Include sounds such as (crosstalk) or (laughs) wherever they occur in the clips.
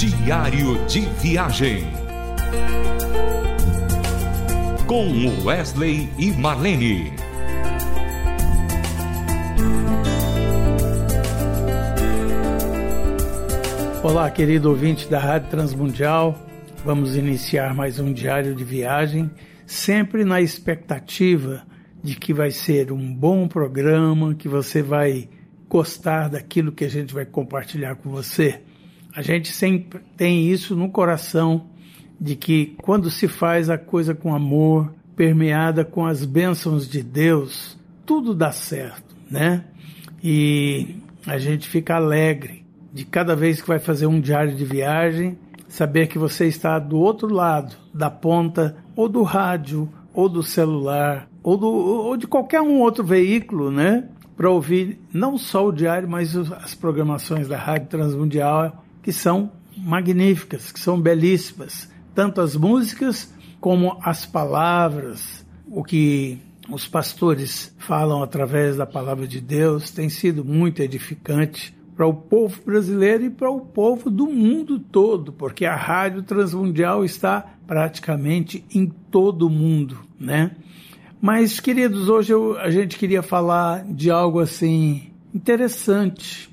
Diário de Viagem. Com Wesley e Marlene. Olá, querido ouvinte da Rádio Transmundial. Vamos iniciar mais um diário de viagem, sempre na expectativa de que vai ser um bom programa, que você vai gostar daquilo que a gente vai compartilhar com você. A gente sempre tem isso no coração de que quando se faz a coisa com amor, permeada com as bênçãos de Deus, tudo dá certo, né? E a gente fica alegre de cada vez que vai fazer um diário de viagem, saber que você está do outro lado da ponta ou do rádio ou do celular ou, do, ou de qualquer um outro veículo, né? Para ouvir não só o diário, mas as programações da Rádio Transmundial, que são magníficas, que são belíssimas. Tanto as músicas como as palavras, o que os pastores falam através da palavra de Deus tem sido muito edificante para o povo brasileiro e para o povo do mundo todo, porque a Rádio Transmundial está praticamente em todo o mundo, né? Mas, queridos, hoje eu, a gente queria falar de algo assim interessante,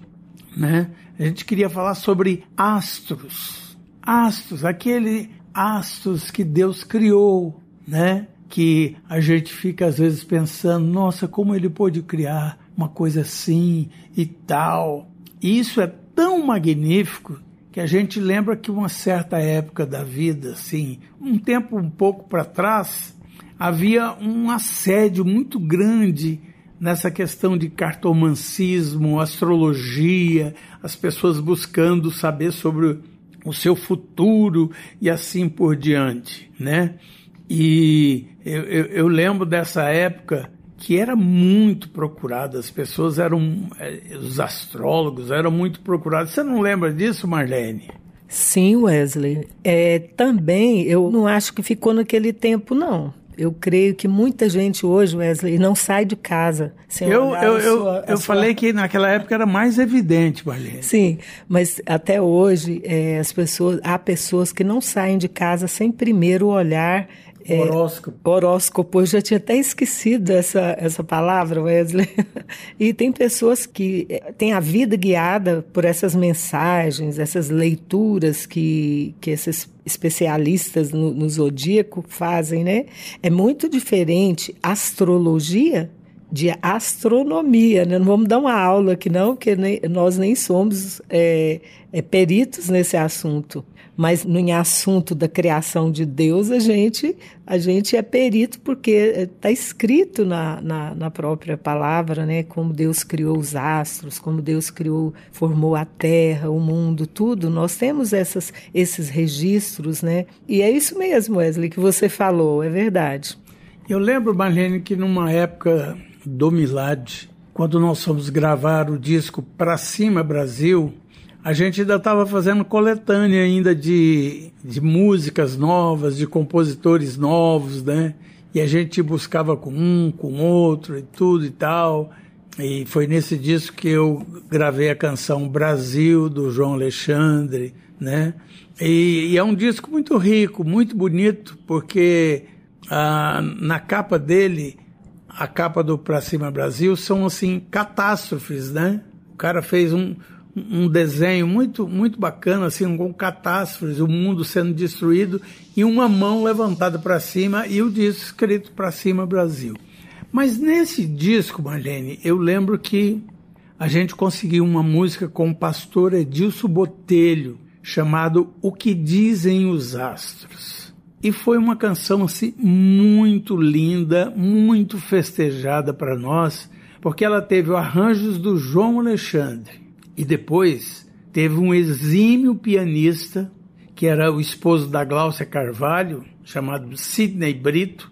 né? A gente queria falar sobre astros. Astros, aquele astros que Deus criou, né? Que a gente fica às vezes pensando, nossa, como ele pôde criar uma coisa assim e tal. E isso é tão magnífico que a gente lembra que uma certa época da vida, assim, um tempo um pouco para trás, havia um assédio muito grande nessa questão de cartomancismo, astrologia, as pessoas buscando saber sobre o seu futuro e assim por diante, né? E eu, eu, eu lembro dessa época que era muito procurada, as pessoas eram, eh, os astrólogos eram muito procurados. Você não lembra disso, Marlene? Sim, Wesley. É, também eu não acho que ficou naquele tempo, não. Eu creio que muita gente hoje, Wesley, não sai de casa sem Eu, eu, eu, sua, eu sua... falei que naquela época era mais evidente, Marlene. Sim, mas até hoje é, as pessoas, há pessoas que não saem de casa sem primeiro olhar é, horóscopo. Horóscopo, eu já tinha até esquecido essa, essa palavra, Wesley. (laughs) e tem pessoas que é, têm a vida guiada por essas mensagens, essas leituras que, que esses especialistas no, no zodíaco fazem, né? É muito diferente astrologia de astronomia, né? Não vamos dar uma aula aqui não, porque nem, nós nem somos é, é, peritos nesse assunto. Mas no assunto da criação de Deus, a gente, a gente é perito porque está escrito na, na, na, própria palavra, né? Como Deus criou os astros, como Deus criou, formou a terra, o mundo, tudo. Nós temos essas, esses registros, né? E é isso mesmo, Wesley, que você falou, é verdade. Eu lembro, Marlene, que numa época do Milad, quando nós fomos gravar o disco Pra Cima Brasil, a gente ainda estava fazendo coletânea ainda de, de músicas novas, de compositores novos, né? E a gente buscava com um, com outro e tudo e tal. E foi nesse disco que eu gravei a canção Brasil, do João Alexandre, né? E, e é um disco muito rico, muito bonito, porque ah, na capa dele a capa do Pra Cima Brasil são assim catástrofes, né? O cara fez um, um desenho muito muito bacana assim com catástrofes, o mundo sendo destruído e uma mão levantada para cima e o disco escrito Pra Cima Brasil. Mas nesse disco, Marlene, eu lembro que a gente conseguiu uma música com o pastor Edilson Botelho chamado O que dizem os astros. E foi uma canção assim muito linda, muito festejada para nós, porque ela teve arranjos do João Alexandre e depois teve um exímio pianista que era o esposo da Gláucia Carvalho, chamado Sidney Brito,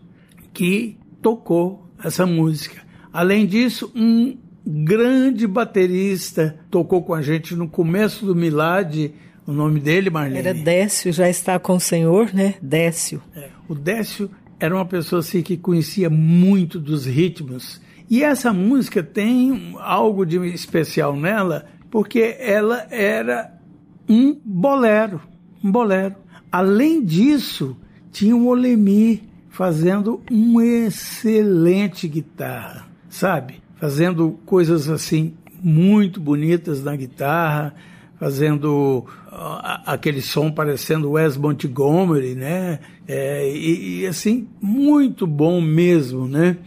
que tocou essa música. Além disso, um grande baterista tocou com a gente no começo do Milad o nome dele, Marlene? Era Décio, já está com o senhor, né? Décio. É, o Décio era uma pessoa assim que conhecia muito dos ritmos. E essa música tem algo de especial nela, porque ela era um bolero, um bolero. Além disso, tinha o Olemir fazendo uma excelente guitarra, sabe? Fazendo coisas assim muito bonitas na guitarra, fazendo uh, aquele som parecendo Wes Montgomery, né? É, e, e, assim, muito bom mesmo, né?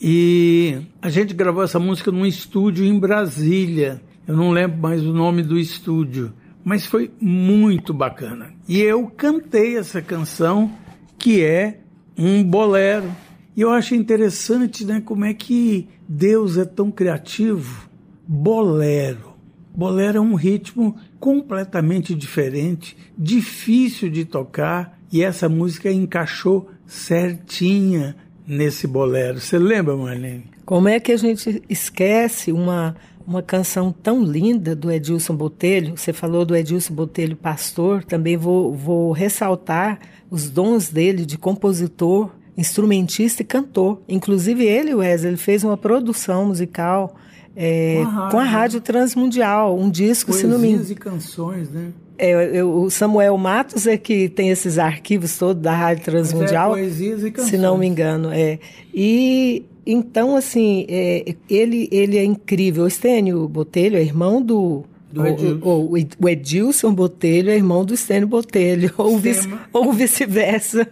E a gente gravou essa música num estúdio em Brasília. Eu não lembro mais o nome do estúdio, mas foi muito bacana. E eu cantei essa canção que é um bolero. E eu acho interessante, né, como é que Deus é tão criativo. Bolero. Bolero é um ritmo completamente diferente, difícil de tocar, e essa música encaixou certinha nesse bolero. Você lembra, Marlene? Como é que a gente esquece uma uma canção tão linda do Edilson Botelho. Você falou do Edilson Botelho pastor, também vou, vou ressaltar os dons dele de compositor, instrumentista e cantor. Inclusive ele, Wesley, ele fez uma produção musical é, com, a com a Rádio Transmundial, um disco, Poesias se não me engano. e canções, né? É, eu, o Samuel Matos é que tem esses arquivos todos da Rádio Transmundial. É poesias e canções. Se não me engano, é. E então, assim, é, ele, ele é incrível. O Estênio Botelho é irmão do. Do Edilson. O, Edilson Botelho é irmão do Estênio Botelho, (laughs) ou, vice, ou vice-versa.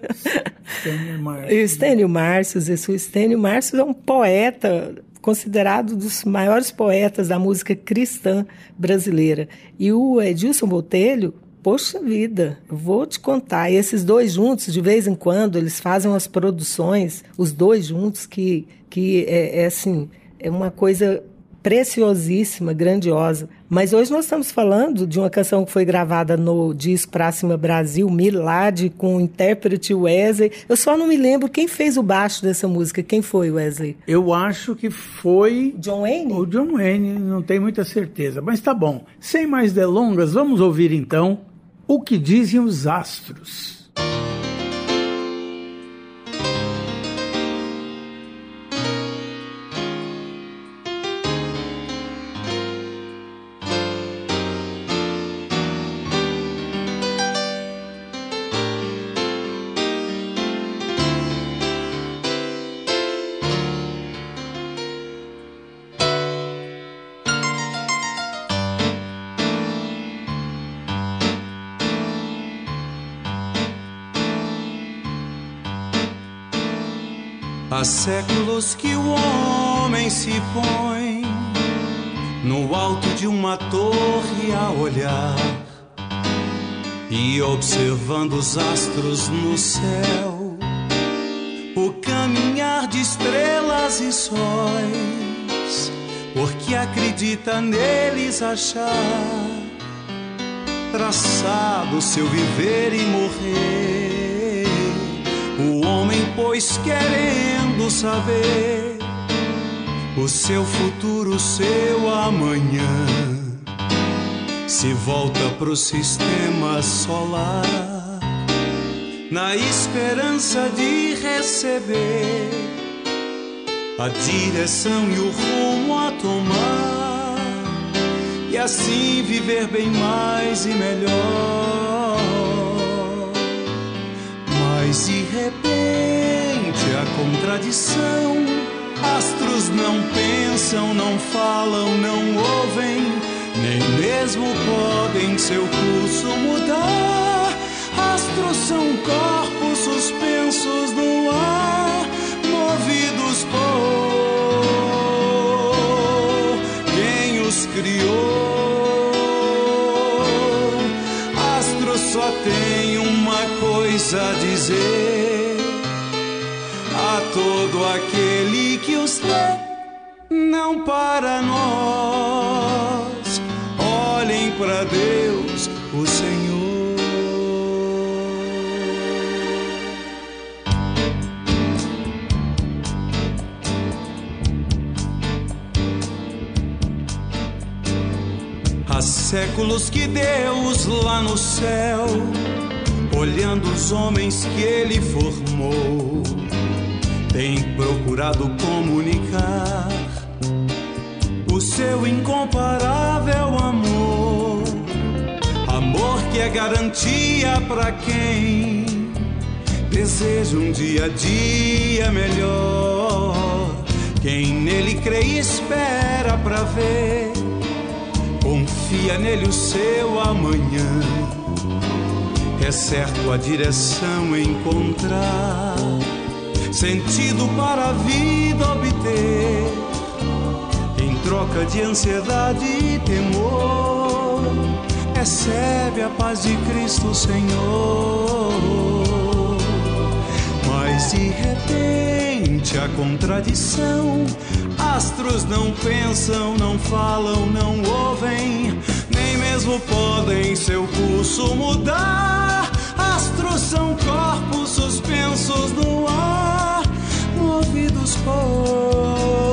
Estênio Márcio. E o Estênio Márcio, o Estênio Márcio é um poeta considerado dos maiores poetas da música cristã brasileira. E o Edilson Botelho, poxa vida, vou te contar. E esses dois juntos, de vez em quando, eles fazem umas produções, os dois juntos, que, que é, é assim, é uma coisa preciosíssima, grandiosa. Mas hoje nós estamos falando de uma canção que foi gravada no disco Pra Cima Brasil, Milad, com o intérprete Wesley. Eu só não me lembro quem fez o baixo dessa música. Quem foi, Wesley? Eu acho que foi. John Wayne? O John Wayne, não tenho muita certeza. Mas tá bom. Sem mais delongas, vamos ouvir então o que dizem os astros. Há séculos que o homem se põe no alto de uma torre a olhar e observando os astros no céu, o caminhar de estrelas e sóis, porque acredita neles achar traçado seu viver e morrer. O homem, pois, querendo saber o seu futuro, o seu amanhã, se volta pro sistema solar, na esperança de receber a direção e o rumo a tomar, e assim viver bem mais e melhor mas de repente a contradição. Astros não pensam, não falam, não ouvem, nem mesmo podem seu curso mudar. Astros são corpos não para nós, olhem para Deus, o Senhor. Há séculos que Deus lá no céu olhando os homens que ele formou, tem procurado comunicar seu incomparável amor, a que é garantia para quem deseja um dia a dia melhor. Quem nele crê e espera para ver, confia nele o seu amanhã. É certo a direção encontrar, sentido para a vida obter, troca de ansiedade e temor. Recebe a paz de Cristo Senhor. Mas de repente a contradição. Astros não pensam, não falam, não ouvem, nem mesmo podem seu curso mudar. Astros são corpos suspensos no ar, movidos por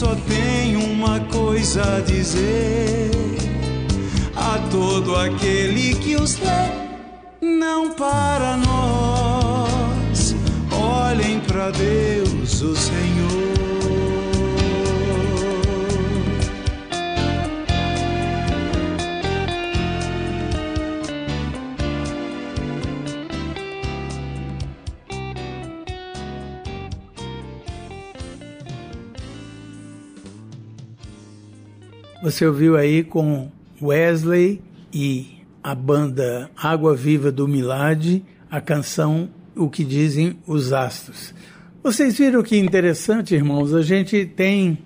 só tem uma coisa a dizer a todo aquele que os lê. Não para nós, olhem para Deus, o Senhor. Você ouviu aí com Wesley e a banda Água Viva do Milad, a canção O que Dizem os Astros. Vocês viram que interessante, irmãos? A gente tem,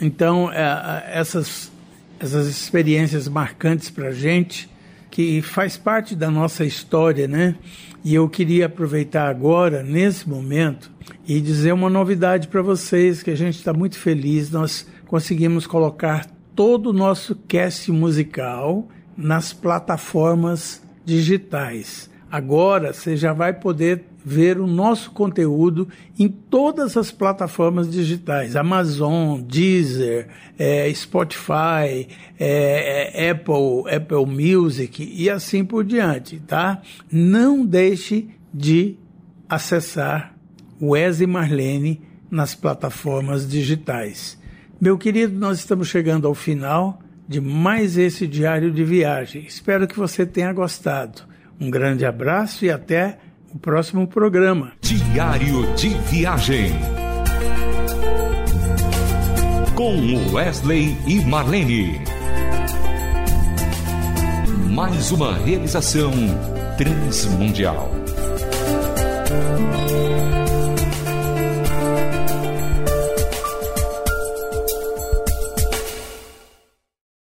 então, essas, essas experiências marcantes para a gente, que faz parte da nossa história, né? E eu queria aproveitar agora, nesse momento, e dizer uma novidade para vocês, que a gente está muito feliz, nós conseguimos colocar todo o nosso cast musical nas plataformas digitais. Agora você já vai poder ver o nosso conteúdo em todas as plataformas digitais: Amazon, Deezer, é, Spotify, é, Apple, Apple Music e assim por diante, tá? Não deixe de acessar Wes e Marlene nas plataformas digitais. Meu querido, nós estamos chegando ao final de mais esse diário de viagem. Espero que você tenha gostado. Um grande abraço e até o próximo programa. Diário de viagem. Com Wesley e Marlene. Mais uma realização transmundial.